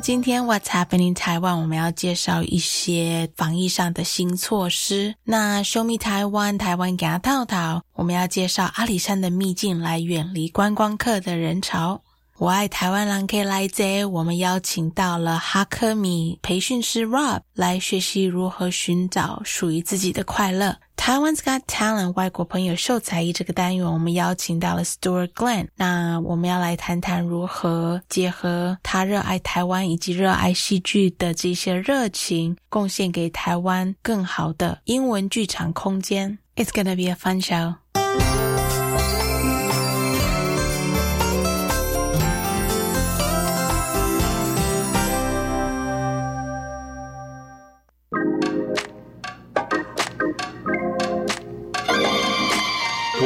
今天 What's happening 台湾，我们要介绍一些防疫上的新措施。那 Show me 台湾，台湾给他套套，我们要介绍阿里山的秘境，来远离观光客的人潮。我爱台湾人可以来这，我们邀请到了哈克米培训师 Rob 来学习如何寻找属于自己的快乐。台湾 Got Talent 外国朋友秀才艺这个单元，我们邀请到了 Stuart Glenn。那我们要来谈谈如何结合他热爱台湾以及热爱戏剧的这些热情，贡献给台湾更好的英文剧场空间。It's gonna be a fun show.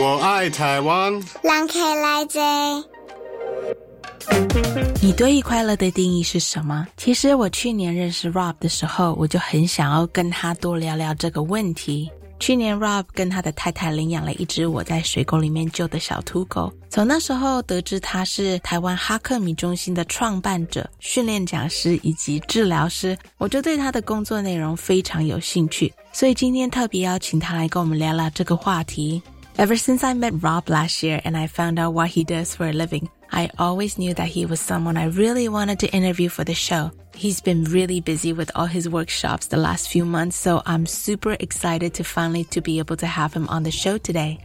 我爱台湾。让开来者。你对于快乐的定义是什么？其实我去年认识 Rob 的时候，我就很想要跟他多聊聊这个问题。去年 Rob 跟他的太太领养了一只我在水沟里面救的小土狗。从那时候得知他是台湾哈克米中心的创办者、训练讲师以及治疗师，我就对他的工作内容非常有兴趣。所以今天特别邀请他来跟我们聊聊这个话题。Ever since I met Rob last year and I found out what he does for a living, I always knew that he was someone I really wanted to interview for the show. He's been really busy with all his workshops the last few months, so I'm super excited to finally to be able to have him on the show today.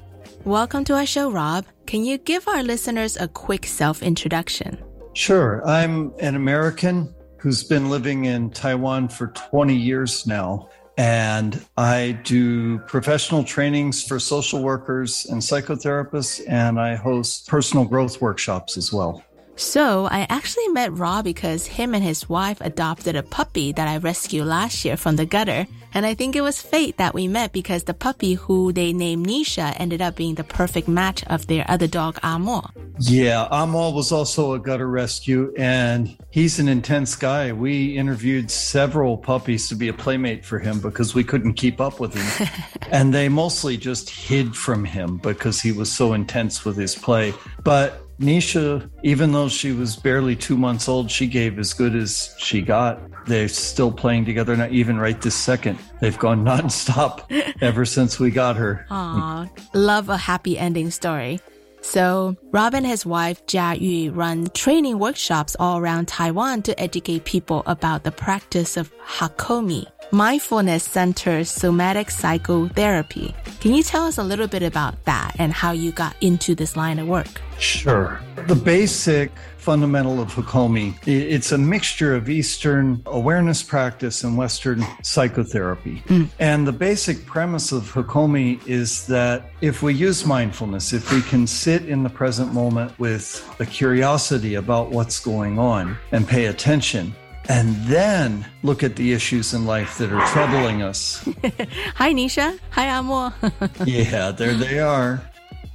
Welcome to our show, Rob. Can you give our listeners a quick self-introduction? Sure. I'm an American who's been living in Taiwan for 20 years now. And I do professional trainings for social workers and psychotherapists, and I host personal growth workshops as well. So I actually met Rob because him and his wife adopted a puppy that I rescued last year from the gutter. And I think it was fate that we met because the puppy who they named Nisha ended up being the perfect match of their other dog, Amor. Yeah, Amal was also a gutter rescue and he's an intense guy. We interviewed several puppies to be a playmate for him because we couldn't keep up with him. and they mostly just hid from him because he was so intense with his play. But Nisha, even though she was barely two months old, she gave as good as she got. They're still playing together, not even right this second. They've gone nonstop ever since we got her. Aw, love a happy ending story. So, Rob and his wife Jia Yu run training workshops all around Taiwan to educate people about the practice of Hakomi, mindfulness centered somatic psychotherapy. Can you tell us a little bit about that and how you got into this line of work? Sure. The basic fundamental of Hakomi, it's a mixture of Eastern awareness practice and Western psychotherapy. Mm. And the basic premise of Hakomi is that if we use mindfulness, if we can sit in the present moment with a curiosity about what's going on and pay attention, and then look at the issues in life that are troubling us. Hi, Nisha. Hi, Amor. yeah, there they are.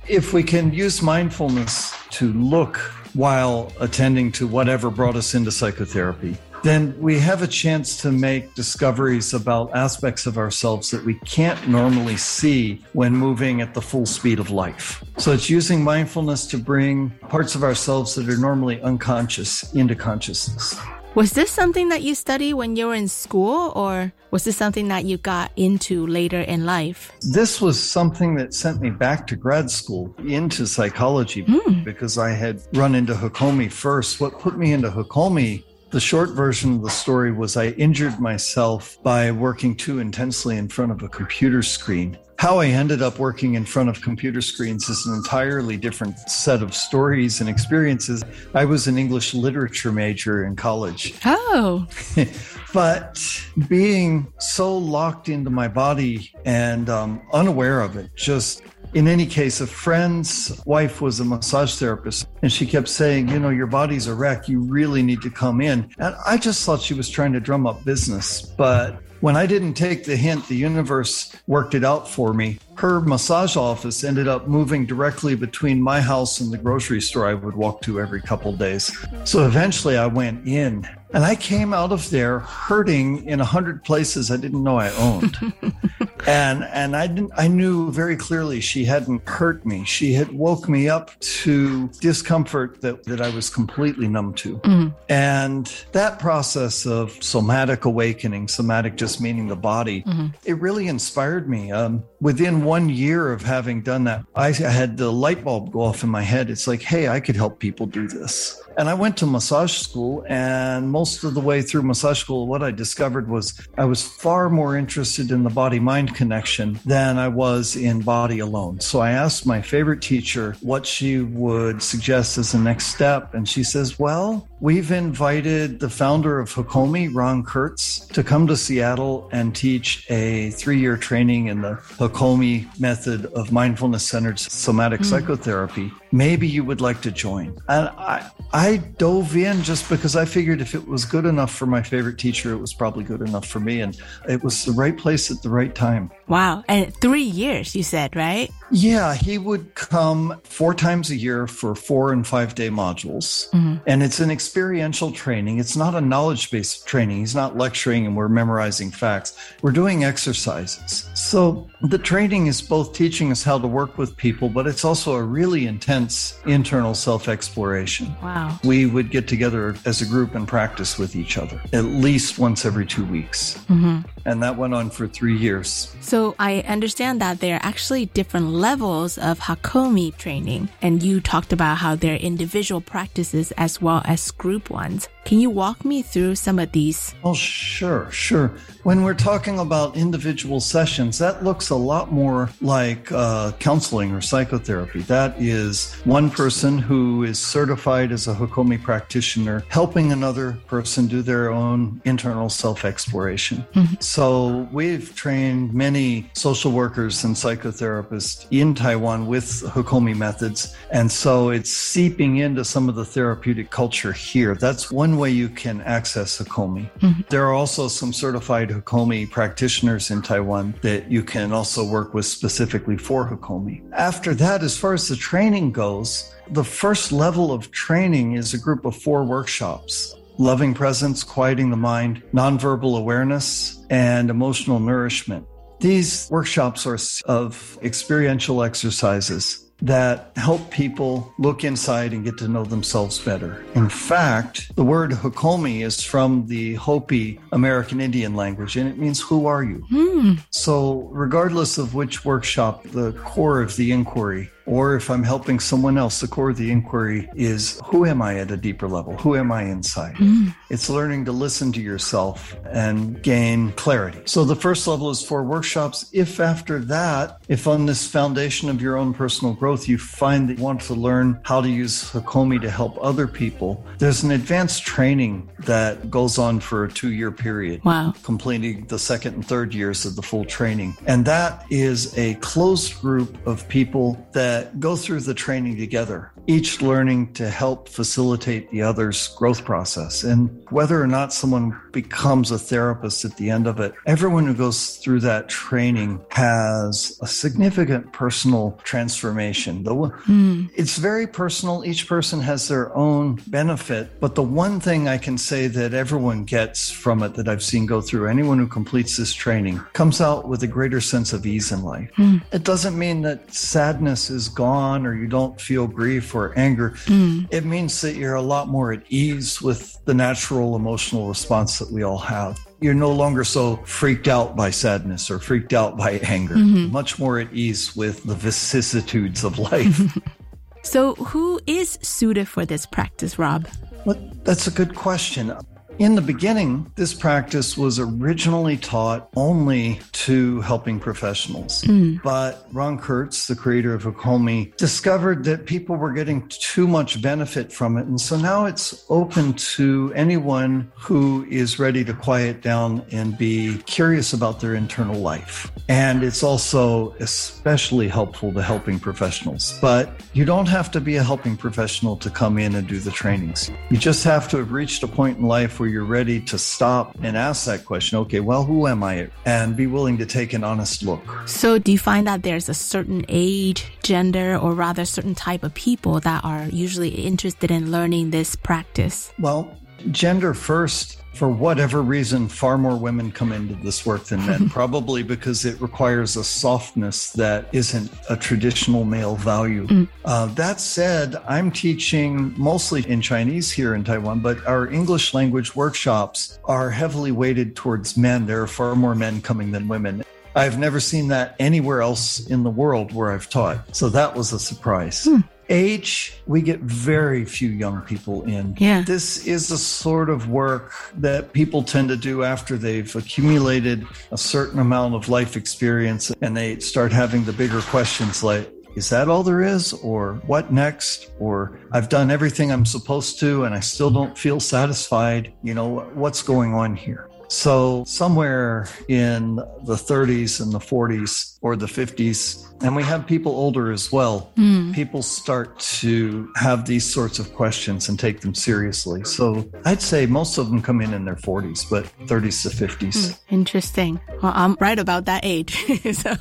If we can use mindfulness to look while attending to whatever brought us into psychotherapy, then we have a chance to make discoveries about aspects of ourselves that we can't normally see when moving at the full speed of life. So it's using mindfulness to bring parts of ourselves that are normally unconscious into consciousness. Was this something that you study when you were in school, or was this something that you got into later in life? This was something that sent me back to grad school into psychology mm. because I had run into Hakomi first. What put me into Hakomi The short version of the story was I injured myself by working too intensely in front of a computer screen. How I ended up working in front of computer screens is an entirely different set of stories and experiences. I was an English literature major in college. Oh. but being so locked into my body and um, unaware of it, just in any case, a friend's wife was a massage therapist, and she kept saying, You know, your body's a wreck. You really need to come in. And I just thought she was trying to drum up business. But when I didn't take the hint, the universe worked it out for me. Her massage office ended up moving directly between my house and the grocery store I would walk to every couple days. So eventually I went in and I came out of there hurting in a hundred places I didn't know I owned. and and I didn't I knew very clearly she hadn't hurt me. She had woke me up to discomfort that, that I was completely numb to. Mm. And that process of somatic awakening, somatic just meaning the body, mm-hmm. it really inspired me. Um, within one year of having done that, I had the light bulb go off in my head. It's like, hey, I could help people do this. And I went to massage school, and most of the way through massage school, what I discovered was I was far more interested in the body mind connection than I was in body alone. So I asked my favorite teacher what she would suggest as the next step. And she says, Well, we've invited the founder of Hakomi, Ron Kurtz, to come to Seattle and teach a three year training in the Hakomi method of mindfulness centered somatic mm. psychotherapy. Maybe you would like to join. And I, I dove in just because I figured if it was good enough for my favorite teacher, it was probably good enough for me. And it was the right place at the right time. Wow. And three years, you said, right? Yeah, he would come four times a year for four and five day modules. Mm-hmm. And it's an experiential training. It's not a knowledge based training. He's not lecturing and we're memorizing facts. We're doing exercises. So the training is both teaching us how to work with people, but it's also a really intense internal self exploration. Wow. We would get together as a group and practice with each other at least once every two weeks. Mm-hmm. And that went on for three years. So I understand that there are actually different levels of Hakomi training. And you talked about how there are individual practices as well as group ones. Can you walk me through some of these? Oh, sure, sure. When we're talking about individual sessions, that looks a lot more like uh, counseling or psychotherapy. That is one person who is certified as a Hakomi practitioner helping another person do their own internal self exploration. Mm-hmm. So we've trained many social workers and psychotherapists in Taiwan with Hakomi methods. And so it's seeping into some of the therapeutic culture here. That's one one way you can access Hakomi. Mm-hmm. There are also some certified Hakomi practitioners in Taiwan that you can also work with specifically for Hakomi. After that, as far as the training goes, the first level of training is a group of four workshops loving presence, quieting the mind, nonverbal awareness, and emotional nourishment. These workshops are of experiential exercises that help people look inside and get to know themselves better. In fact, the word Hakomi is from the Hopi American Indian language and it means who are you? Hmm. So, regardless of which workshop, the core of the inquiry or if I'm helping someone else, the core of the inquiry is who am I at a deeper level? Who am I inside? Mm. It's learning to listen to yourself and gain clarity. So the first level is for workshops. If after that, if on this foundation of your own personal growth, you find that you want to learn how to use Hakomi to help other people, there's an advanced training that goes on for a two year period. Wow. Completing the second and third years of the full training. And that is a closed group of people that that go through the training together, each learning to help facilitate the other's growth process. And whether or not someone becomes a therapist at the end of it, everyone who goes through that training has a significant personal transformation. Mm. It's very personal. Each person has their own benefit. But the one thing I can say that everyone gets from it that I've seen go through, anyone who completes this training comes out with a greater sense of ease in life. Mm. It doesn't mean that sadness is gone or you don't feel grief or anger, mm. it means that you're a lot more at ease with the natural emotional response that we all have. You're no longer so freaked out by sadness or freaked out by anger, mm-hmm. much more at ease with the vicissitudes of life. so, who is suited for this practice, Rob? Well, that's a good question. In the beginning, this practice was originally taught only to helping professionals. Mm. But Ron Kurtz, the creator of Hakomi, discovered that people were getting too much benefit from it. And so now it's open to anyone who is ready to quiet down and be curious about their internal life. And it's also especially helpful to helping professionals. But you don't have to be a helping professional to come in and do the trainings. You just have to have reached a point in life where you're ready to stop and ask that question okay, well, who am I? And be willing to take an honest look. So, do you find that there's a certain age, gender, or rather certain type of people that are usually interested in learning this practice? Well, gender first. For whatever reason, far more women come into this work than men, probably because it requires a softness that isn't a traditional male value. Uh, that said, I'm teaching mostly in Chinese here in Taiwan, but our English language workshops are heavily weighted towards men. There are far more men coming than women. I've never seen that anywhere else in the world where I've taught. So that was a surprise. Age, we get very few young people in. Yeah. This is a sort of work that people tend to do after they've accumulated a certain amount of life experience and they start having the bigger questions like, is that all there is? Or what next? Or I've done everything I'm supposed to and I still don't feel satisfied. You know, what's going on here? So, somewhere in the 30s and the 40s or the 50s, and we have people older as well, people start to have these sorts of questions and take them seriously. So, I'd say most of them come in in their 40s, but 30s to 50s. Interesting. Well, I'm right about that age. so,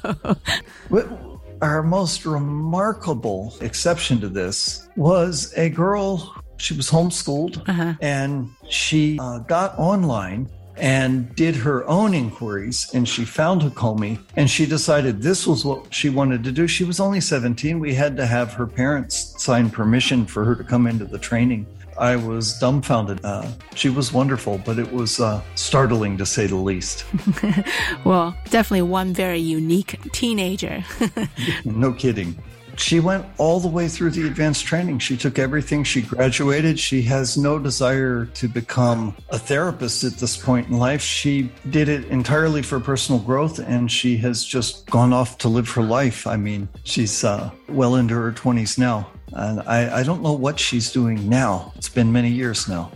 Our most remarkable exception to this was a girl. She was homeschooled Uh-huh. and she uh, got online and did her own inquiries and she found Hakomi and she decided this was what she wanted to do. She was only 17. We had to have her parents sign permission for her to come into the training. I was dumbfounded. Uh, she was wonderful, but it was uh, startling to say the least. well, definitely one very unique teenager. No kidding. She went all the way through the advanced training. She took everything. She graduated. She has no desire to become a therapist at this point in life. She did it entirely for personal growth and she has just gone off to live her life. I mean, she's uh, well into her 20s now. And I, I don't know what she's doing now. It's been many years now.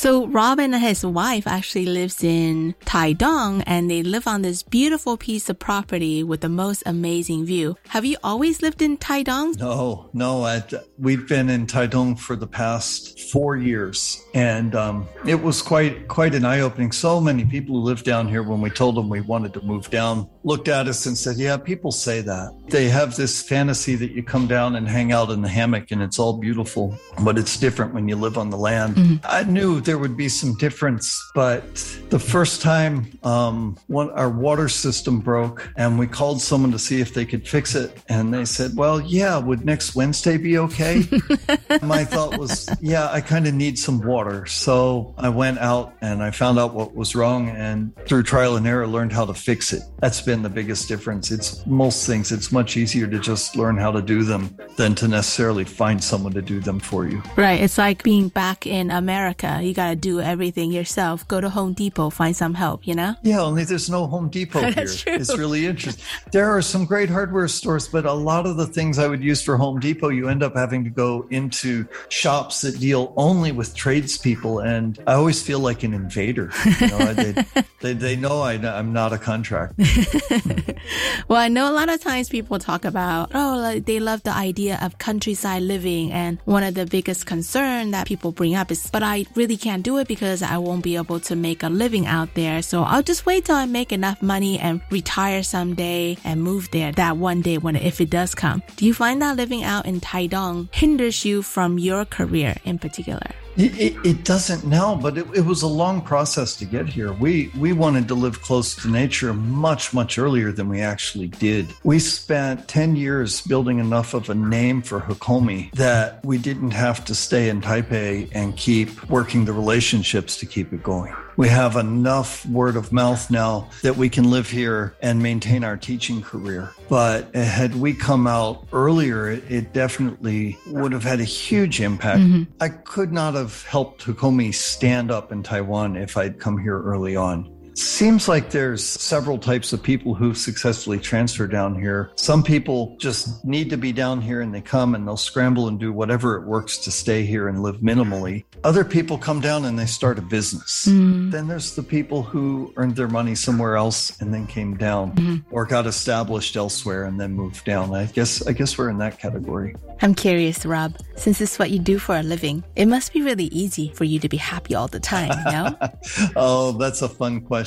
So Robin and his wife actually lives in Taidong and they live on this beautiful piece of property with the most amazing view. Have you always lived in Taidong? No, no. I, we've been in Taidong for the past four years, and um, it was quite quite an eye opening. So many people who live down here, when we told them we wanted to move down, looked at us and said, "Yeah, people say that. They have this fantasy that you come down and hang out in the hammock, and it's all beautiful, but it's different when you live on the land." I knew there would be some difference, but the first time um, one, our water system broke, and we called someone to see if they could fix it, and they said, "Well, yeah, would next Wednesday be okay?" My thought was, "Yeah, I kind of need some water," so I went out and I found out what was wrong, and through trial and error, learned how to fix it. That's been the biggest difference. It's most things; it's much easier to just learn how to do them than to necessarily find someone to do them for you. Right. It's like being back in America. You got to do everything yourself. Go to Home Depot, find some help, you know? Yeah, only there's no Home Depot here. That's true. It's really interesting. There are some great hardware stores, but a lot of the things I would use for Home Depot, you end up having to go into shops that deal only with tradespeople, and I always feel like an invader. You know, they, they, they know I, I'm not a contractor. Well, I know a lot of times people talk about, oh, like they love the idea of countryside living. And one of the biggest concern that people bring up is, but I really can't do it because I won't be able to make a living out there. So I'll just wait till I make enough money and retire someday and move there that one day when, if it does come. Do you find that living out in Taidong hinders you from your career in particular? It, it, doesn't now, but it, it was a long process to get here. We we wanted to live close to nature much much earlier than we actually did. We spent ten years building enough of a name for Hakomi that we didn't have to stay in Taipei and keep working the relationships to keep it going. We have enough word of mouth now that we can live here and maintain our teaching career. But had we come out earlier, it, it definitely would have had a huge impact. Mm-hmm. I could not have helped Hakomi stand up in Taiwan if I'd come here early on. Seems like there's several types of people who've successfully transferred down here. Some people just need to be down here and they come and they'll scramble and do whatever it works to stay here and live minimally. Other people come down and they start a business. Hmm. Then there's the people who earned their money somewhere else and then came down hmm. or got established elsewhere and then moved down. I guess I guess we're in that category. I'm curious, Rob, since it's what you do for a living, it must be really easy for you to be happy all the time, no? oh, that's a fun question.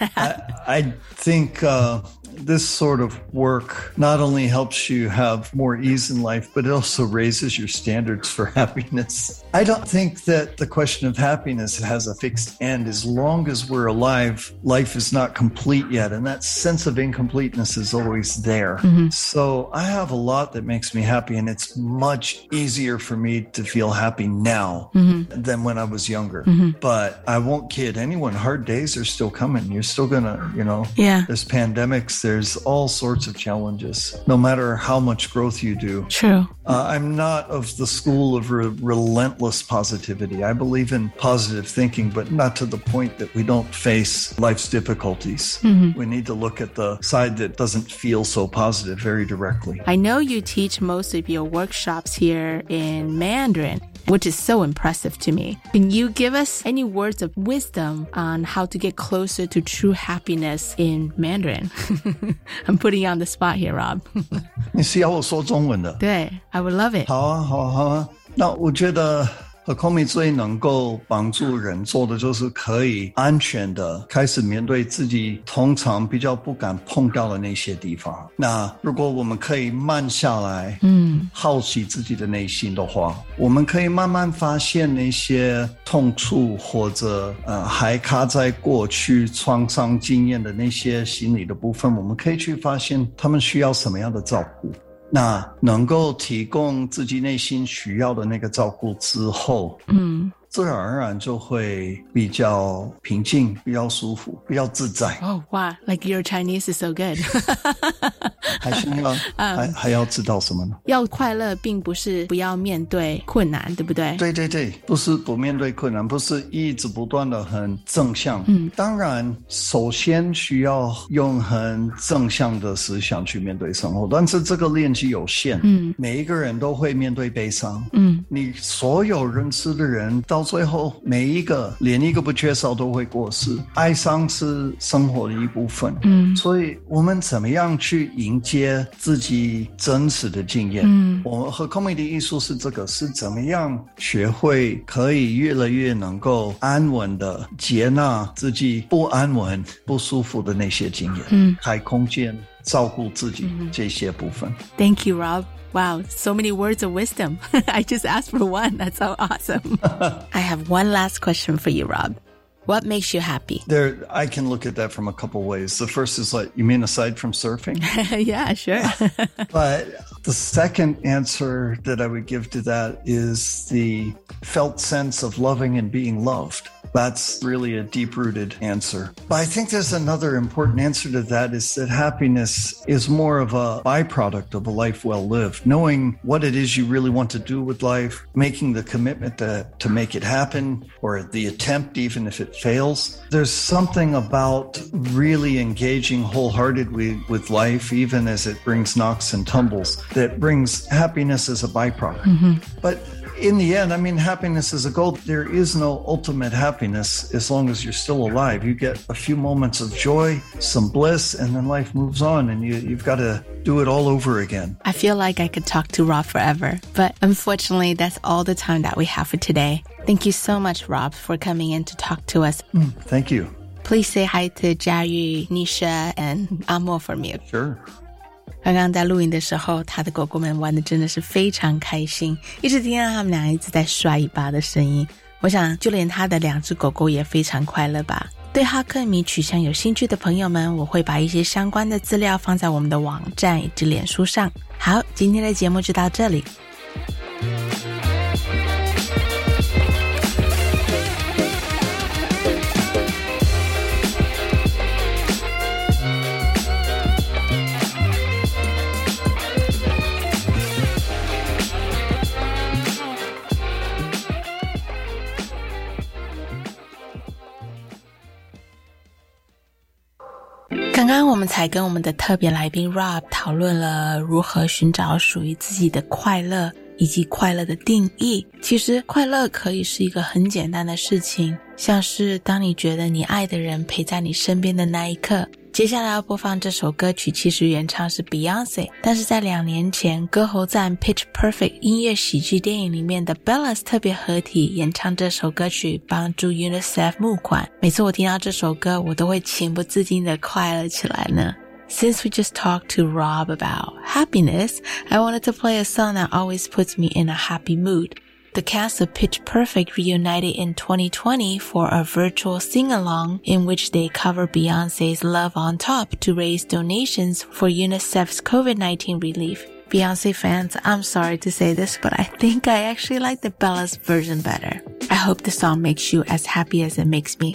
I, I think uh, this sort of work not only helps you have more ease in life, but it also raises your standards for happiness. I don't think that the question of happiness has a fixed end. As long as we're alive, life is not complete yet. And that sense of incompleteness is always there. Mm-hmm. So I have a lot that makes me happy, and it's much easier for me to feel happy now mm-hmm. than when I was younger. Mm-hmm. But I won't kid anyone, hard days are still coming. You're still gonna, you know, Yeah. there's pandemics, there's all sorts of challenges, no matter how much growth you do. True. Uh, I'm not of the school of re- relentless positivity. I believe in positive thinking, but not to the point that we don't face life's difficulties. We need to look at the side that doesn't feel so positive very directly. I know you teach most of your workshops here in Mandarin, which is so impressive to me. Can you give us any words of wisdom on how to get closer to true happiness in Mandarin? I'm putting you on the spot here, Rob. 你是要我说中文的？对，I would love it. Komi 最能够帮助人做的，就是可以安全的开始面对自己通常比较不敢碰到的那些地方。那如果我们可以慢下来，嗯。好奇自己的内心的话，我们可以慢慢发现那些痛处或者呃还卡在过去创伤经验的那些心理的部分，我们可以去发现他们需要什么样的照顾。那能够提供自己内心需要的那个照顾之后，嗯，自然而然就会比较平静、比较舒服、比较自在。Oh, wow. Like your Chinese is so good. 还是要 还还要知道什么呢？要快乐并不是不要面对困难，对不对？对对对，不是不面对困难，不是一直不断的很正向。嗯，当然，首先需要用很正向的思想去面对生活，但是这个练习有限。嗯，每一个人都会面对悲伤。嗯，你所有认识的人，到最后每一个连一个不缺少都会过世。哀伤是生活的一部分。嗯所以我们怎么样去迎接自己真实的经验？嗯我们和 comedy 艺术是这个，是怎么样学会可以越来越能够安稳的接纳自己不安稳、不舒服的那些经验，嗯，开空间照顾自己这些部分。Thank you, Rob. Wow, so many words of wisdom. I just asked for one. That's so awesome. I have one last question for you, Rob. What makes you happy? There, I can look at that from a couple ways. The first is like, you mean aside from surfing? yeah, sure. But the second answer that I would give to that is the felt sense of loving and being loved. That's really a deep rooted answer. But I think there's another important answer to that is that happiness is more of a byproduct of a life well lived. Knowing what it is you really want to do with life, making the commitment to, to make it happen, or the attempt, even if it fails. There's something about really engaging wholeheartedly with life, even as it brings knocks and tumbles, that brings happiness as a byproduct. Mm-hmm. But in the end, I mean, happiness is a goal. There is no ultimate happiness as long as you're still alive. You get a few moments of joy, some bliss, and then life moves on, and you, you've got to do it all over again. I feel like I could talk to Rob forever, but unfortunately, that's all the time that we have for today. Thank you so much, Rob, for coming in to talk to us. Hmm, thank you. Please say hi to Jiayu, Nisha, and Amo for me. Sure. 刚刚在录音的时候，他的狗狗们玩的真的是非常开心，一直听到他们俩一直在刷尾巴的声音。我想，就连他的两只狗狗也非常快乐吧。对哈克米取向有兴趣的朋友们，我会把一些相关的资料放在我们的网站以及脸书上。好，今天的节目就到这里。刚刚我们才跟我们的特别来宾 Rob 讨论了如何寻找属于自己的快乐，以及快乐的定义。其实，快乐可以是一个很简单的事情，像是当你觉得你爱的人陪在你身边的那一刻。接下来要播放这首歌曲，其实原唱是 Beyonce，但是在两年前歌喉战 Pitch Perfect 音乐喜剧电影里面的 Bellas 特别合体演唱这首歌曲，帮助 UNICEF 募款。每次我听到这首歌，我都会情不自禁的快乐起来呢。Since we just talked to Rob about happiness, I wanted to play a song that always puts me in a happy mood. The cast of Pitch Perfect reunited in 2020 for a virtual sing-along in which they cover Beyonce's Love on Top to raise donations for UNICEF's COVID-19 relief. Beyonce fans, I'm sorry to say this, but I think I actually like the Bella's version better. I hope the song makes you as happy as it makes me.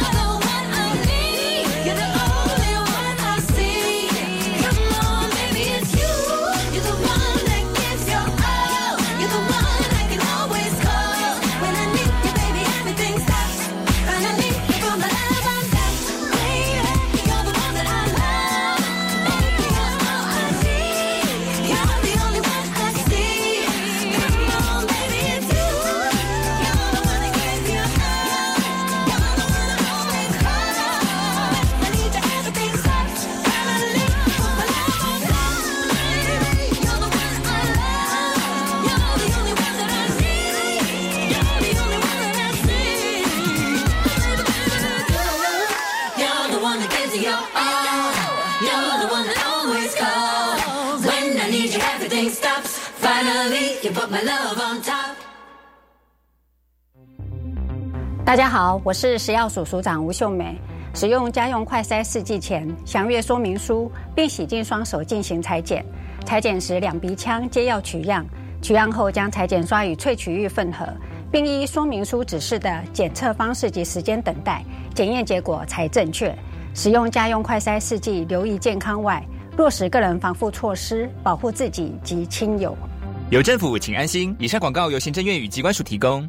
You 好，我是食药署署长吴秀美。使用家用快筛试剂前，详阅说明书，并洗净双手进行裁剪。裁剪时，两鼻腔皆要取样。取样后，将裁剪刷与萃取液混合，并依说明书指示的检测方式及时间等待，检验结果才正确。使用家用快筛试剂，留意健康外，落实个人防护措施，保护自己及亲友。有政府，请安心。以上广告由行政院与机关署提供。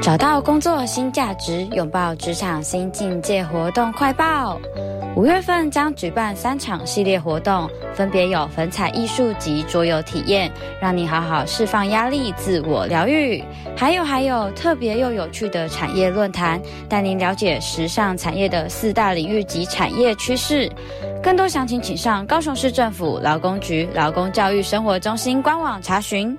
找到工作新价值，拥抱职场新境界活动快报。五月份将举办三场系列活动，分别有粉彩艺术及桌游体验，让你好好释放压力、自我疗愈。还有还有特别又有趣的产业论坛，带您了解时尚产业的四大领域及产业趋势。更多详情请上高雄市政府劳工局劳工教育生活中心官网查询。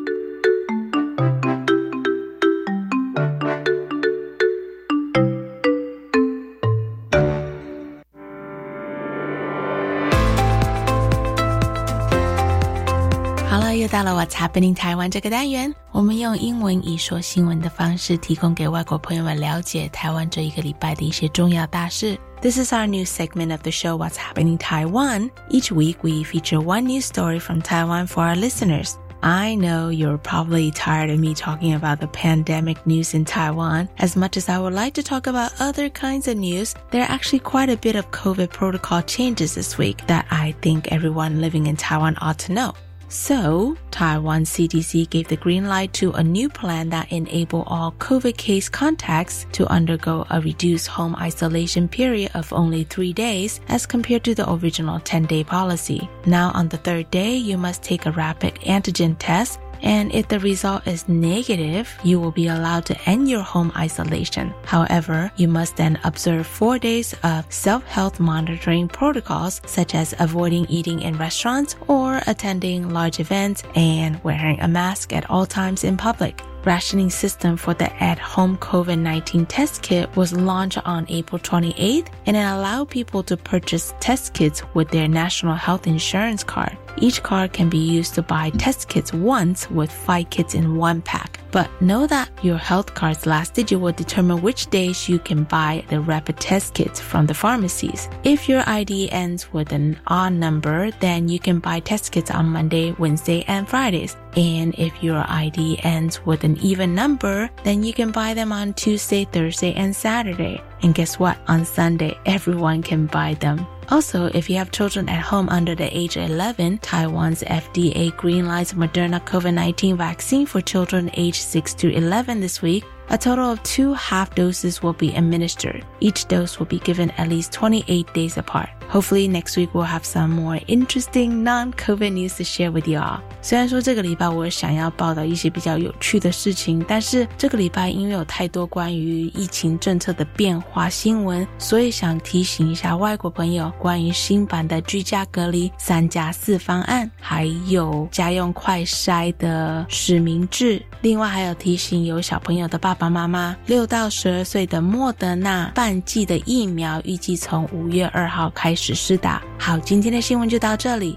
到了 What's Happening 台湾这个单元，我们用英文以说新闻的方式，提供给外国朋友们了解台湾这一个礼拜的一些重要大事。This is our new segment of the show What's Happening Taiwan. Each week we feature one news story from Taiwan for our listeners. I know you're probably tired of me talking about the pandemic news in Taiwan. As much as I would like to talk about other kinds of news, there are actually quite a bit of COVID protocol changes this week that I think everyone living in Taiwan ought to know. So, Taiwan CDC gave the green light to a new plan that enable all COVID case contacts to undergo a reduced home isolation period of only three days as compared to the original 10 day policy. Now on the third day, you must take a rapid antigen test and if the result is negative, you will be allowed to end your home isolation. However, you must then observe four days of self-health monitoring protocols, such as avoiding eating in restaurants or attending large events and wearing a mask at all times in public rationing system for the at-home COVID-19 test kit was launched on April 28th and it allowed people to purchase test kits with their national health insurance card. Each card can be used to buy test kits once with five kits in one pack. But know that your health card's last digit will determine which days you can buy the rapid test kits from the pharmacies. If your ID ends with an odd number, then you can buy test kits on Monday, Wednesday, and Fridays. And if your ID ends with an even number, then you can buy them on Tuesday, Thursday, and Saturday. And guess what? On Sunday, everyone can buy them. Also, if you have children at home under the age of 11, Taiwan's FDA greenlights Moderna COVID-19 vaccine for children aged 6 to 11 this week. A total of two half doses will be administered. Each dose will be given at least 28 days apart. Hopefully next week we'll have some more interesting non-COVID news to share with you all. 虽然说这个礼拜我想要报道一些比较有趣的事情，但是这个礼拜因为有太多关于疫情政策的变化新闻，所以想提醒一下外国朋友关于新版的居家隔离三加四方案，还有家用快筛的实名制。另外还有提醒有小朋友的爸爸妈妈，六到十二岁的莫德纳半剂的疫苗预计从五月二号开始。实施的。好，今天的新闻就到这里。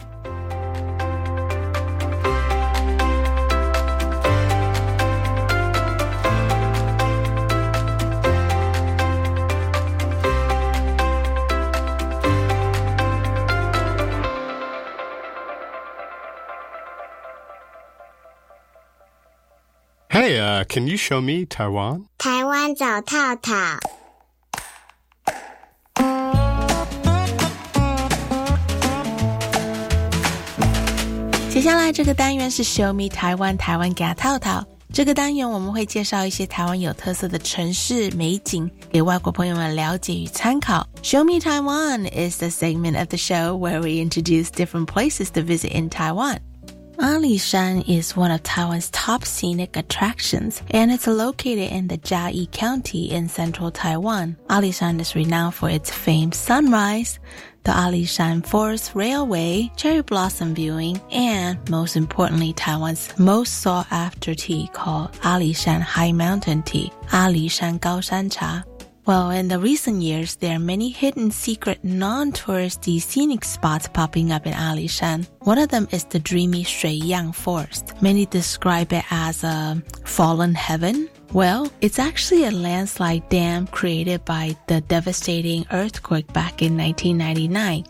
Hey，呃，Can you show me Taiwan？台湾找套套。接下来这个单元是 Show Me 台湾台湾走透透。这个单元我们会介绍一些台湾有特色的城市美景，给外国朋友们了解与参考。Show Me Taiwan is the segment of the show where we introduce different places to visit in Taiwan. Alishan is one of Taiwan's top scenic attractions, and it's located in the Chiayi County in central Taiwan. Alishan is renowned for its famed sunrise, the Alishan Forest Railway, cherry blossom viewing, and most importantly, Taiwan's most sought after tea called Alishan High Mountain Tea, Alishan Gaoshan Cha. Well, in the recent years, there are many hidden secret non-touristy scenic spots popping up in Alishan. One of them is the dreamy Shuiyang Forest. Many describe it as a fallen heaven. Well, it's actually a landslide dam created by the devastating earthquake back in 1999,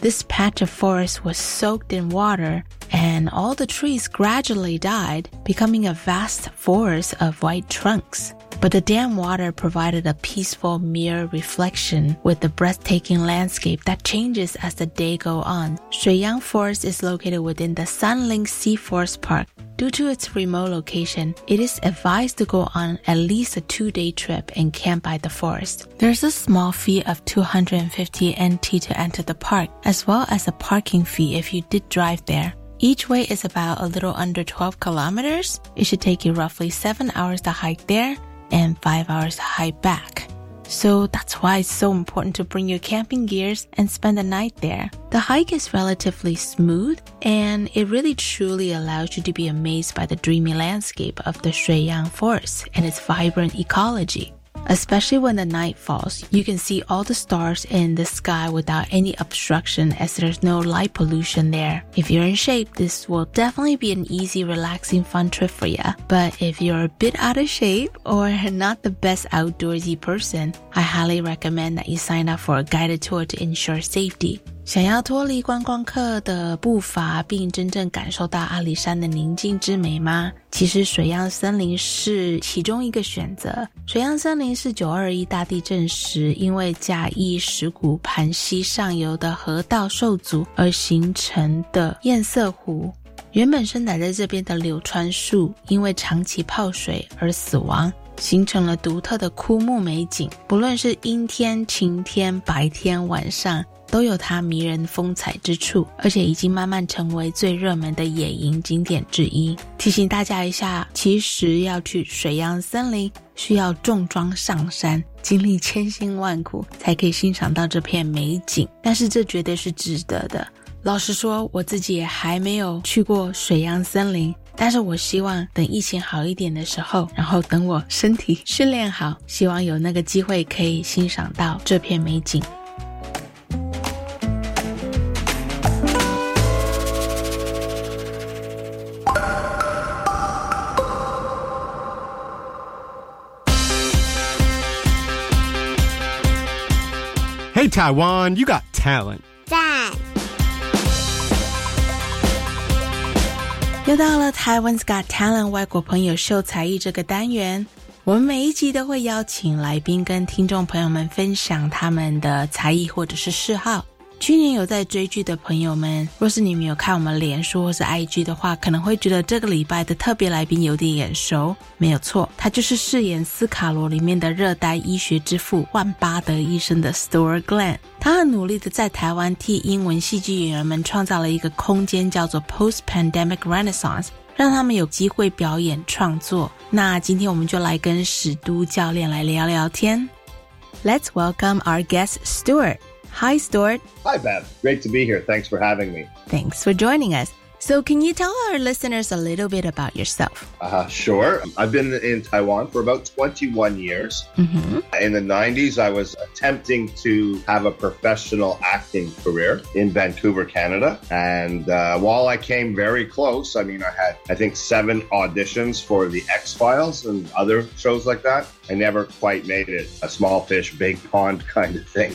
This patch of forest was soaked in water and all the trees gradually died, becoming a vast forest of white trunks. But the dam water provided a peaceful mirror reflection with the breathtaking landscape that changes as the day go on. Shuiyang Forest is located within the Shanlinxi Forest Park, Due to its remote location, it is advised to go on at least a two-day trip and camp by the forest. There's a small fee of 250 NT to enter the park, as well as a parking fee if you did drive there. Each way is about a little under 12 kilometers. It should take you roughly 7 hours to hike there and 5 hours to hike back. So that's why it's so important to bring your camping gears and spend the night there. The hike is relatively smooth and it really truly allows you to be amazed by the dreamy landscape of the Shuiyang Forest and its vibrant ecology. Especially when the night falls, you can see all the stars in the sky without any obstruction as there's no light pollution there. If you're in shape, this will definitely be an easy, relaxing, fun trip for you. But if you're a bit out of shape or not the best outdoorsy person, I highly recommend that you sign up for a guided tour to ensure safety. 想要脱离观光客的步伐，并真正感受到阿里山的宁静之美吗？其实水漾森林是其中一个选择。水漾森林是九二一大地震时，因为嘉义石鼓盘溪上游的河道受阻而形成的堰塞湖。原本生长在这边的柳川树，因为长期泡水而死亡，形成了独特的枯木美景。不论是阴天、晴天、白天、晚上。都有它迷人风采之处，而且已经慢慢成为最热门的野营景点之一。提醒大家一下，其实要去水漾森林，需要重装上山，经历千辛万苦，才可以欣赏到这片美景。但是这绝对是值得的。老实说，我自己也还没有去过水漾森林，但是我希望等疫情好一点的时候，然后等我身体训练好，希望有那个机会可以欣赏到这片美景。Hey, Taiwan, you got talent. 赞。又到了台湾 Got Talent 外国朋友秀才艺这个单元，我们每一集都会邀请来宾跟听众朋友们分享他们的才艺或者是嗜好。去年有在追剧的朋友们，若是你们有看我们脸书或是 IG 的话，可能会觉得这个礼拜的特别来宾有点眼熟。没有错，他就是饰演《斯卡罗》里面的热带医学之父万巴德医生的 Stuart Glenn。他很努力的在台湾替英文戏剧演员们创造了一个空间，叫做 Post Pandemic Renaissance，让他们有机会表演创作。那今天我们就来跟史都教练来聊聊天。Let's welcome our guest Stuart. Hi, Stewart. Hi, Beth. Great to be here. Thanks for having me. Thanks for joining us. So, can you tell our listeners a little bit about yourself? Uh, sure. I've been in Taiwan for about 21 years. Mm-hmm. In the 90s, I was attempting to have a professional acting career in Vancouver, Canada. And uh, while I came very close, I mean, I had, I think, seven auditions for The X Files and other shows like that. I never quite made it. A small fish, big pond kind of thing.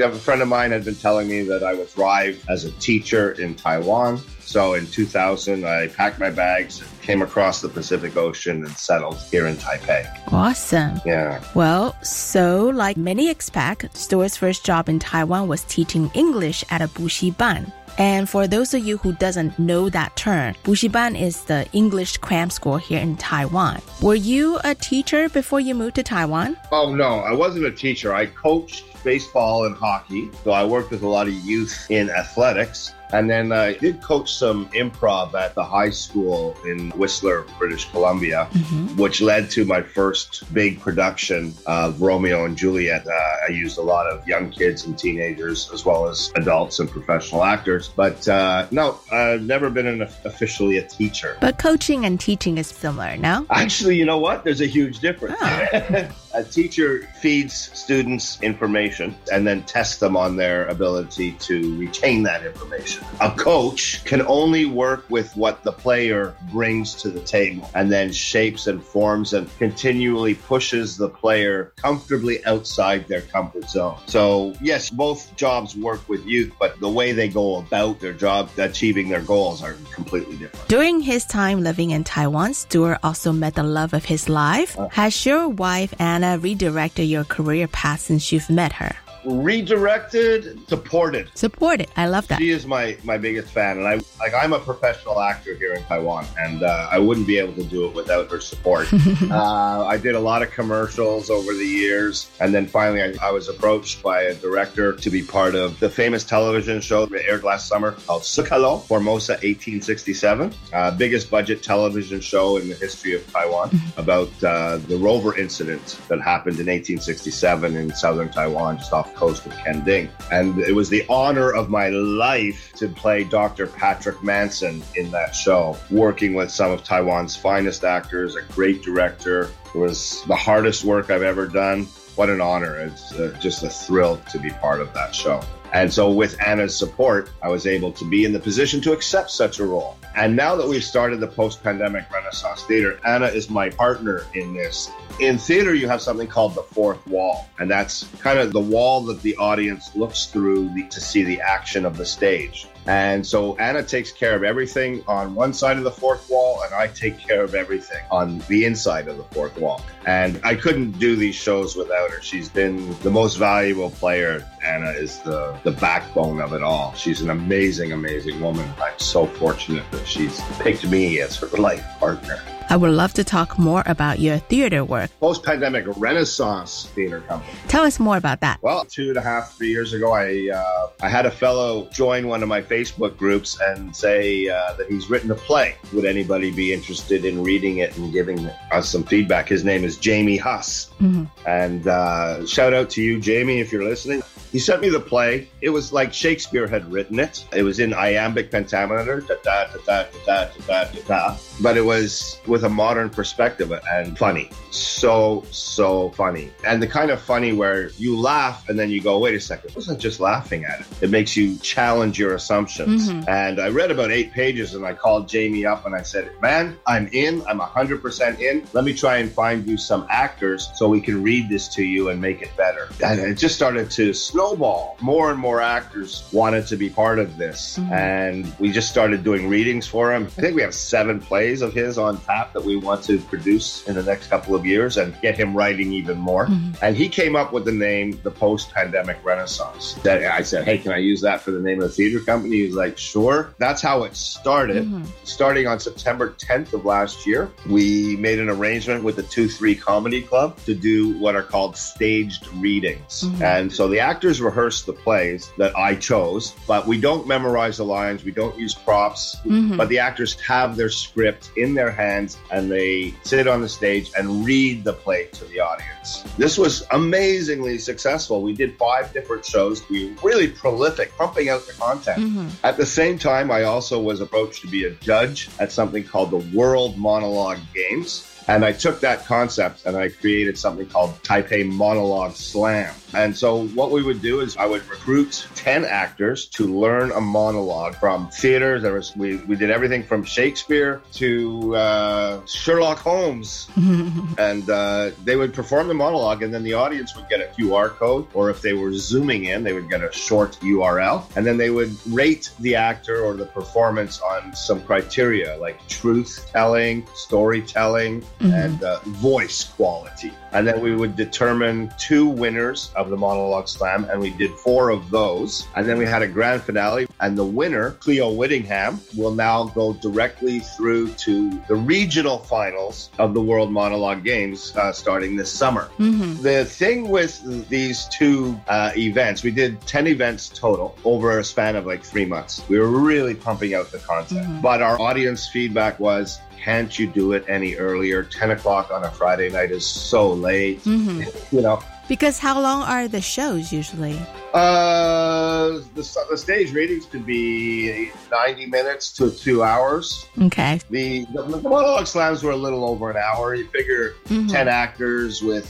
have a friend of mine had been telling me that I would thrive as a teacher in Taiwan. So in 2000, I packed my bags, came across the Pacific Ocean, and settled here in Taipei. Awesome. Yeah. Well, so like many expats, Stewart's first job in Taiwan was teaching English at a Bushi Ban. And for those of you who doesn't know that term, Bushiban is the English cram school here in Taiwan. Were you a teacher before you moved to Taiwan? Oh no, I wasn't a teacher. I coached baseball and hockey. So I worked with a lot of youth in athletics. And then I did coach some improv at the high school in Whistler, British Columbia, Mm-hmm. which led to my first big production of Romeo and Juliet. Uh, I used a lot of young kids and teenagers, as well as adults and professional actors. But uh, no, I've never been an, officially a teacher. But coaching and teaching is similar, no? Actually, you know what? There's a huge difference. a teacher feeds students information and then tests them on their ability to retain that information. A coach can only work with what the player brings to the table and then shapes and forms and continually pushes the player comfortably outside their comfort zone. So, yes, both jobs work with youth, but the way they go about their job, achieving their goals, are completely different. During his time living in Taiwan, Stewart also met the love of his life. Uh, Has your wife Anna redirected your career path since you've met her? Redirected, supported. Supported. I love that. She is my my biggest fan, and I like I'm a professional actor here in Taiwan, and uh, I wouldn't be able to do it without her support. uh, I did a lot of commercials over the years, and then finally I, I was approached by a director to be part of the famous television show that aired last summer called Seqalu Formosa 1867, uh, biggest budget television show in the history of Taiwan about uh, the rover incident that happened in 1867 in southern Taiwan, just off coast of Kenting. And it was the honor of my life to play Dr. Patrick Manson in that show, working with some of Taiwan's finest actors, a great director. It was the hardest work I've ever done. What an honor. It's uh, just a thrill to be part of that show. And so, with Anna's support, I was able to be in the position to accept such a role. And now that we've started the post pandemic Renaissance Theater, Anna is my partner in this. In theater, you have something called the fourth wall, and that's kind of the wall that the audience looks through the, to see the action of the stage. And so Anna takes care of everything on one side of the fourth wall, and I take care of everything on the inside of the fourth wall. And I couldn't do these shows without her. She's been the most valuable player. Anna is the, the backbone of it all. She's an amazing, amazing woman. I'm so fortunate that she's picked me as her life partner. I would love to talk more about your theater work. Post pandemic Renaissance Theater Company. Tell us more about that. Well, two and a half, three years ago, I uh, I had a fellow join one of my Facebook groups and say uh, that he's written a play. Would anybody be interested in reading it and giving us some feedback? His name is Jamie Huss. Mhm. And uh, shout out to you, Jamie, if you're listening. He sent me the play. It was like Shakespeare had written it. It was in iambic pentameter, da da da da da da da da da. But it was with a modern perspective and funny. So so funny, and the kind of funny where you laugh and then you go, wait a second, I wasn't just laughing at it. It makes you challenge your assumptions. Mhm. And I read about eight pages, and I called Jamie up and I said, man, I'm in. I'm 100% in. Let me try and find you some actors so we can read this to you and make it better. And it just started to snowball. More and more actors wanted to be part of this. Mhm. And we just started doing readings for him. I think we have seven plays of his on tap that we want to produce in the next couple of years and get him writing even more. Mhm. And he came up with the name the Post Pandemic Renaissance. That I said, Hey, can I use that for the name of the theater company? He's like, Sure. That's how it started. Mhm. Starting on September 10th of last year, we made an arrangement with the 2 3 Comedy Club to do what are called staged readings. Mhm. And so the actors rehearse the plays that I chose, but we don't memorize the lines, we don't use props, Mhm. but the actors have their script in their hands and they sit on the stage and read the play to the audience. This was amazingly successful. We did five different shows. We were really prolific, pumping out the content. Mhm. At the same time, I also was approached to be a judge at something called the World Monologue Games. And I took that concept and I created something called Taipei Monologue Slam. And so what we would do is I would recruit 10 actors to learn a monologue from theater. There was, we, we did everything from Shakespeare to uh, Sherlock Holmes. and uh, they would perform the monologue and then the audience would get a QR code or if they were zooming in, they would get a short URL and then they would rate the actor or the performance on some criteria like truth telling, storytelling, Mhm. and uh, voice quality. And then we would determine two winners of the monologue slam, and we did four of those. And then we had a grand finale, and the winner, Cleo Whittingham, will now go directly through to the regional finals of the World Monologue Games uh, starting this summer. Mm-hmm. The thing with these two uh, events, we did 10 events total over a span of like three months. We were really pumping out the content. Mhm. But our audience feedback was, can't you do it any earlier? 10 o'clock on a Friday night is so late. Mm-hmm. You know, Because how long are the shows usually? uh, the, the stage readings could be 90 minutes to two hours. Okay. The, the, the monologue slams were a little over an hour. You figure Mhm. 10 actors with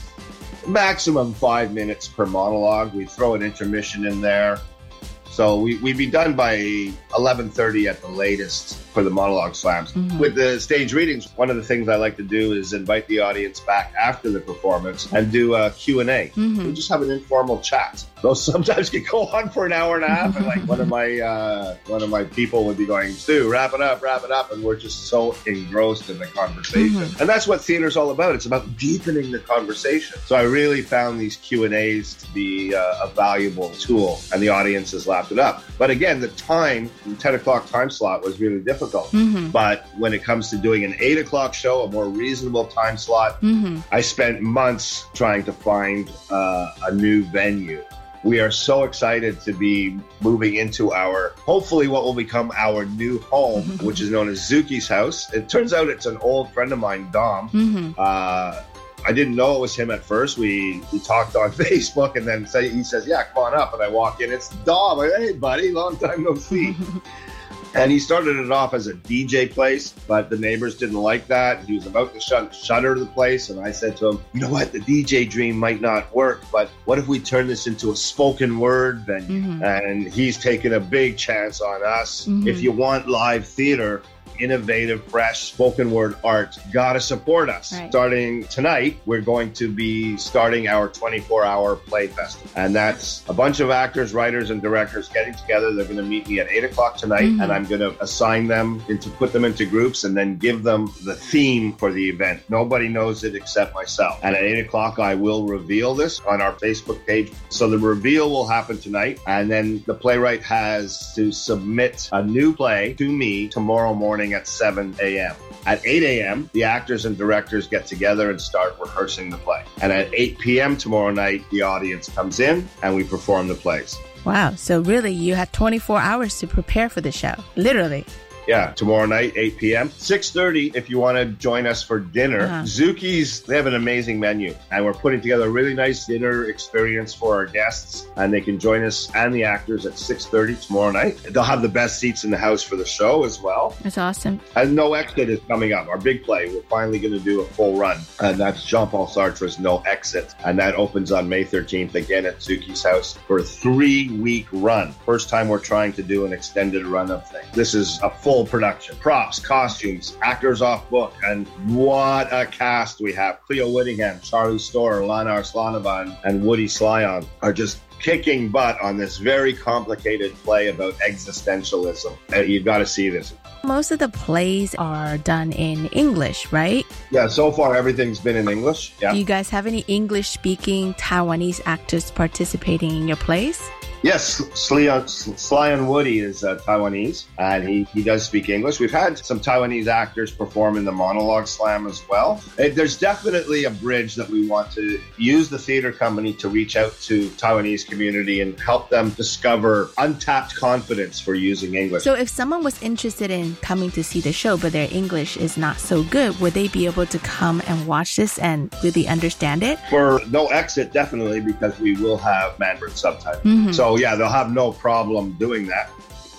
maximum five minutes per monologue. We throw an intermission in there. So we, we'd be done by 11.30 at the latest for the monologue slams. Mhm. With the stage readings, one of the things I like to do is invite the audience back after the performance and do a Q&A. Mhm. We just have an informal chat. Those sometimes can go on for an hour and a half. And like one of my uh, one of my people would be going, Stu, wrap it up, wrap it up. And we're just so engrossed in the conversation. Mhm. And that's what theater's all about. It's about deepening the conversation. So I really found these Q&As to be uh, a valuable tool and the audience has lapped it up. But again, the time, the 10 o'clock time slot was really difficult. Mhm. But when it comes to doing an 8 o'clock show, a more reasonable time slot, Mm-hmm. I spent months trying to find uh, a new venue. We are so excited to be moving into our, hopefully, what will become our new home, which is known as Zuki's house. It turns out it's an old friend of mine, Dom. Mm-hmm. Uh, I didn't know it was him at first. We we talked on Facebook, and then say, he says, "Yeah, come on up." And I walk in, it's Dom. Like, hey, buddy, long time no see. And he started it off as a DJ place, but the neighbors didn't like that. He was about to shut, shutter the place, and I said to him, "You know what? The DJ dream might not work, but what if we turn this into a spoken word venue?" Mhm. And he's taken a big chance on us. Mhm. If you want live theater, innovative, fresh spoken word art, gotta support us. Right. Starting tonight, we're going to be starting our 24 hour play festival. And that's a bunch of actors, writers, and directors getting together. They're going to meet me at 8 o'clock tonight, Mhm. and I'm going to assign them into put them into groups and then give them the theme for the event. Nobody knows it except myself. And at 8 o'clock, I will reveal this on our Facebook page. So the reveal will happen tonight, and then the playwright has to submit a new play to me tomorrow morning at 7 a.m. At 8 a.m., the actors and directors get together and start rehearsing the play. And at 8 p.m. tomorrow night, the audience comes in and we perform the plays. Wow. So really, you had 24 hours to prepare for the show. Literally. Yeah, tomorrow night, 8 p.m. 6.30 if you want to join us for dinner. Uh-huh. Zuki's, they have an amazing menu. And we're putting together a really nice dinner experience for our guests. And they can join us and the actors at 6.30 tomorrow night. They'll have the best seats in the house for the show as well. That's awesome. And No Exit is coming up. Our big play. We're finally going to do a full run. And that's Jean Paul Sartre's No Exit. And that opens on May 13th again at Zuki's house for a three week run. First time we're trying to do an extended run of things. This is a full production. Props, costumes, actors off book. And what a cast we have. Cleo Whittingham, Charlie Storer, Lana Arslanova, and Woody Slyon are just kicking butt on this very complicated play about existentialism. Uh, You've got to see this. Most of the plays are done in English, right? Yeah, so far everything's been in English. Yeah. Do you guys have any English speaking Taiwanese actors participating in your plays? Yes, Slion, Slyon Woody is uh, Taiwanese, and he, he does speak English. We've had some Taiwanese actors perform in the monologue slam as well. Uh, There's definitely a bridge that we want to use the theater company to reach out to Taiwanese community and help them discover untapped confidence for using English. So, if someone was interested in coming to see the show, but their English is not so good, would they be able to come and watch this and really understand it? For no exit, definitely, because we will have Mandarin subtitles. Mhm. So, yeah, they'll have no problem doing that.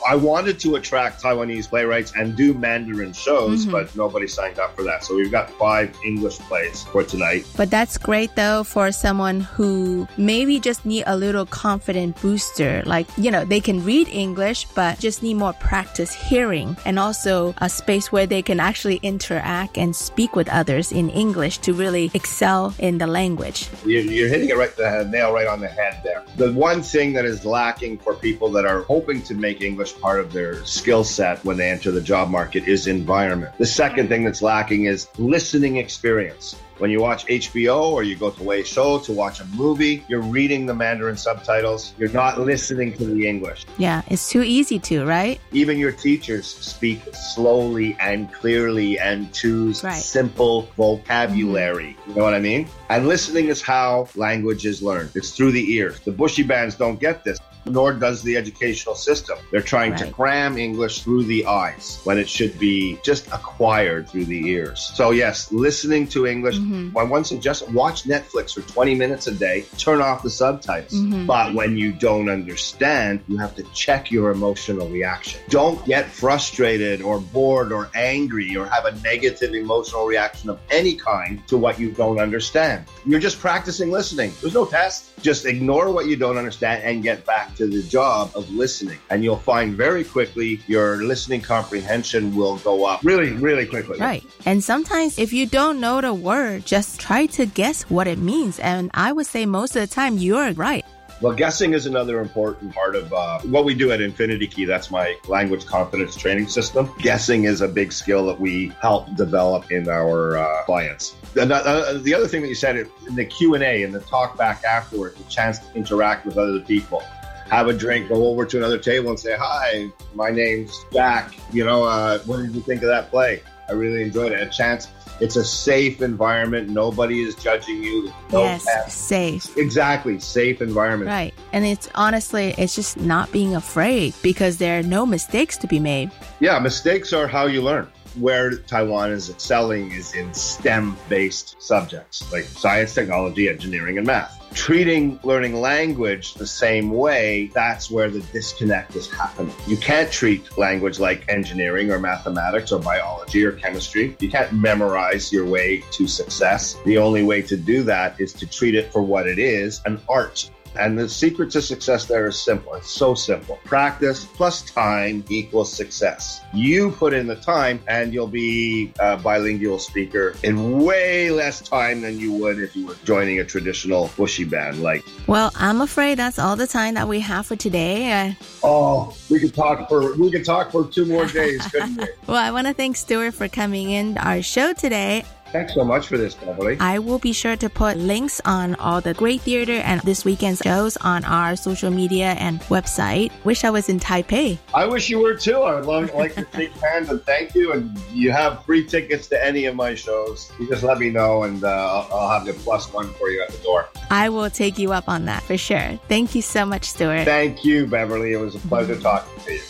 I wanted to attract Taiwanese playwrights and do Mandarin shows, Mhm. but nobody signed up for that. So we've got five English plays for tonight. But that's great though for someone who maybe just need a little confident booster. Like, you know, they can read English, but just need more practice hearing and also a space where they can actually interact and speak with others in English to really excel in the language. You're, you're hitting it right the nail right on the head there. The one thing that is lacking for people that are hoping to make English part of their skill set when they enter the job market is environment. The second thing that's lacking is listening experience. When you watch HBO or you go to Vieshow to watch a movie, you're reading the Mandarin subtitles. You're not listening to the English. Yeah, it's too easy to, right? Even your teachers speak slowly and clearly and choose Right. simple vocabulary. Mm-hmm. You know what I mean? And listening is how language is learned. It's through the ears. The bushibans don't get this. Nor does the educational system. They're trying to cram English through the eyes when it should be just acquired through the ears. So, yes, listening to English. Mhm. My one suggestion watch Netflix for 20 minutes a day, turn off the subtitles. Mhm. But when you don't understand, you have to check your emotional reaction. Don't get frustrated or bored or angry or have a negative emotional reaction of any kind to what you don't understand. You're just practicing listening. There's no test. Just ignore what you don't understand and get back to the job of listening. And you'll find very quickly your listening comprehension will go up really, really quickly. Right. And sometimes if you don't know the word, just try to guess what it means. And I would say most of the time you're right. Well, guessing is another important part of uh, what we do at Infinity Key. That's my language confidence training system. Guessing is a big skill that we help develop in our uh, clients. And, uh, the other thing that you said in the Q and A and the talk back afterwards, the chance to interact with other people. Have a drink, go over to another table and say, "Hi, my name's Jack. You know, uh, what did you think of that play? I really enjoyed it. A chance. It's a safe environment. Nobody is judging you. No yes, safe. Exactly, safe environment. Right. And it's honestly, it's just not being afraid because there are no mistakes to be made. Yeah, mistakes are how you learn. Where Taiwan is excelling is in STEM based subjects like science, technology, engineering, and math. Treating learning language the same way, that's where the disconnect is happening. You can't treat language like engineering or mathematics or biology or chemistry. You can't memorize your way to success. The only way to do that is to treat it for what it is an art. And the secret to success there is simple. It's so simple. Practice plus time equals success. You put in the time and you'll be a bilingual speaker in way less time than you would if you were joining a traditional bushiban. Like, Well, I'm afraid that's all the time that we have for today. Uh, oh, we could talk for we could talk for two more days, couldn't we? well, I want to thank Stewart for coming in our show today. Thanks so much for this, Beverly. I will be sure to put links on all the great theater and this weekend's shows on our social media and website. Wish I was in Taipei. I wish you were too. I would love, like to shake hands and thank you. And you have free tickets to any of my shows. You just let me know, and uh, I'll, I'll have the plus one for you at the door. I will take you up on that for sure. Thank you so much, Stewart. Thank you, Beverly. It was a pleasure talking to you.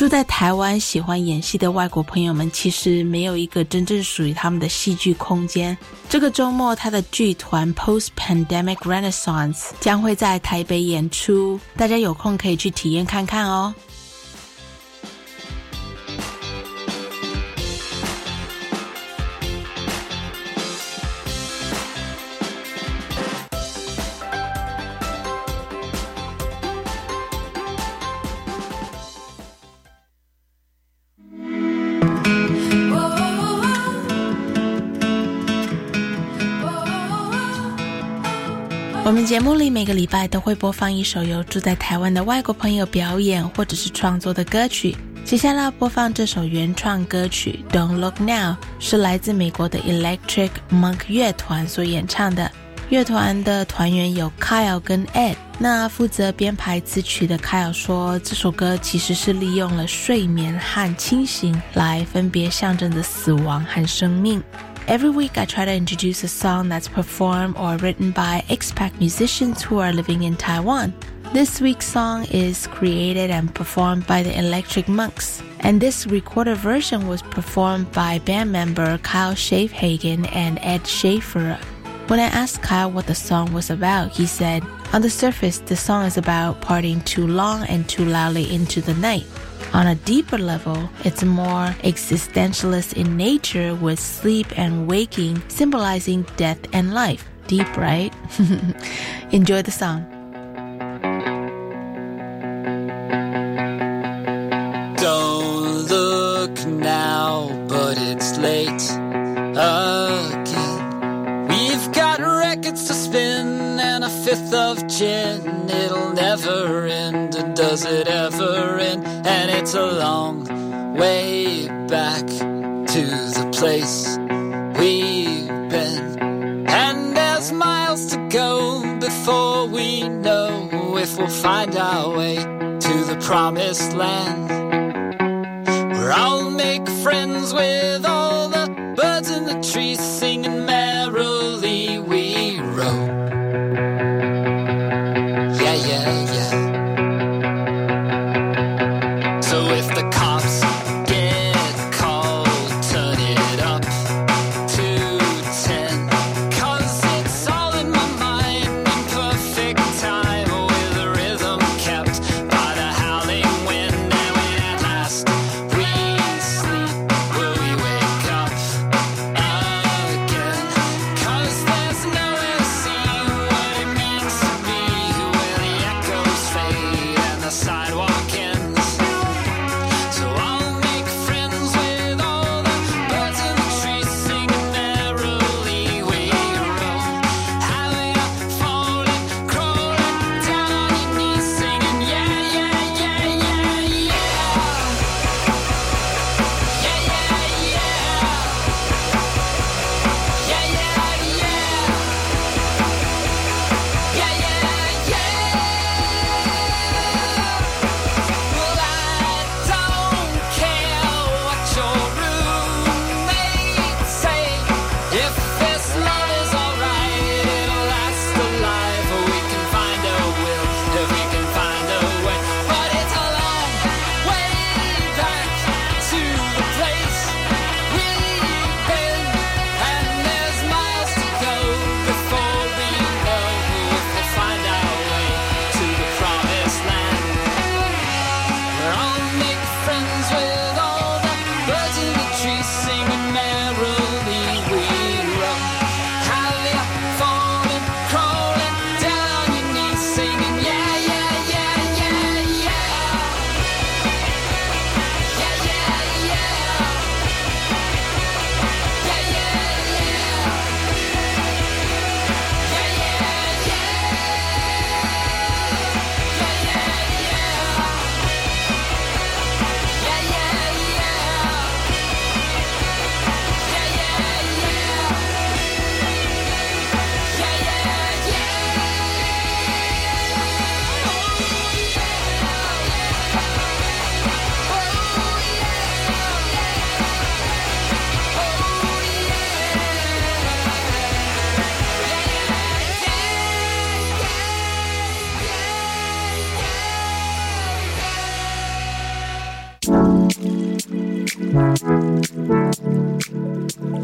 住在台湾喜欢演戏的外国朋友们，其实没有一个真正属于他们的戏剧空间。这个周末，他的剧团 Post Pandemic Renaissance 将会在台北演出，大家有空可以去体验看看哦。节目里每个礼拜都会播放一首由住在台湾的外国朋友表演或者是创作的歌曲。接下来播放这首原创歌曲《Don't Look Now》，是来自美国的 Electric Monk 乐团所演唱的。乐团的团员有 Kyle 跟 Ed。那负责编排词曲的 Kyle 说，这首歌其实是利用了睡眠和清醒来分别象征着死亡和生命。Every week, I try to introduce a song that's performed or written by expat musicians who are living in Taiwan. This week's song is created and performed by the Electric Monks, and this recorded version was performed by band member Kyle Schaafhagen and Ed Schaefer. When I asked Kyle what the song was about, he said, On the surface, the song is about partying too long and too loudly into the night. On a deeper level, it's more existentialist in nature with sleep and waking symbolizing death and life. Deep, right? Enjoy the song. Don't look now, but it's late again. We've got records to spin and a fifth of gin. It'll never end, does it ever end? And it's a long way back to the place we've been. And there's miles to go before we know if we'll find our way to the promised land. Where I'll make friends with all the birds in the trees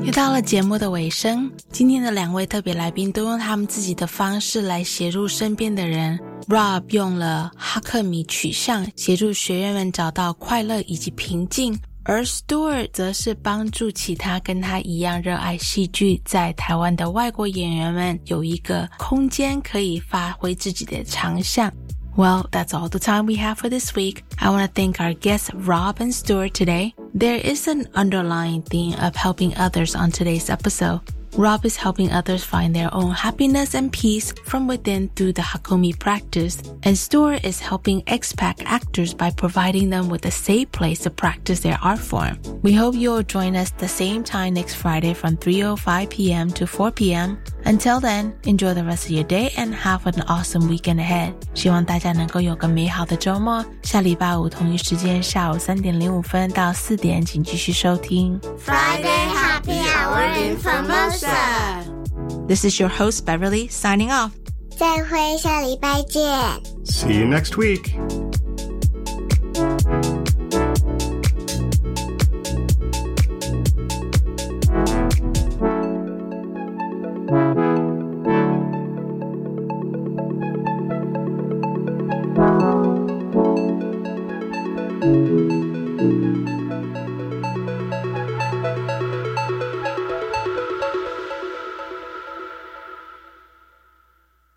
又到了节目的尾声，今天的两位特别来宾都用他们自己的方式来协助身边的人。Rob 用了哈克米取向协助学员们找到快乐以及平静，而 Stewart 则是帮助其他跟他一样热爱戏剧在台湾的外国演员们有一个空间可以发挥自己的长项。Well, that's all the time we have for this week. I want to thank our guests Rob and Stewart today. There is an underlying theme of helping others on today's episode. Rob is helping others find their own happiness and peace from within through the Hakomi practice, and Store is helping expat actors by providing them with a safe place to practice their art form. We hope you'll join us the same time next Friday from 3:05 p.m. to 4 p.m. Until then, enjoy the rest of your day and have an awesome weekend ahead. 希望大家能够有个美好的周末。下礼拜五同一时间，下午三点零五分到四点，请继续收听 Friday Happy Hour in Formosa。this is your host Beverly signing off. 再会，下礼拜见。See you next week.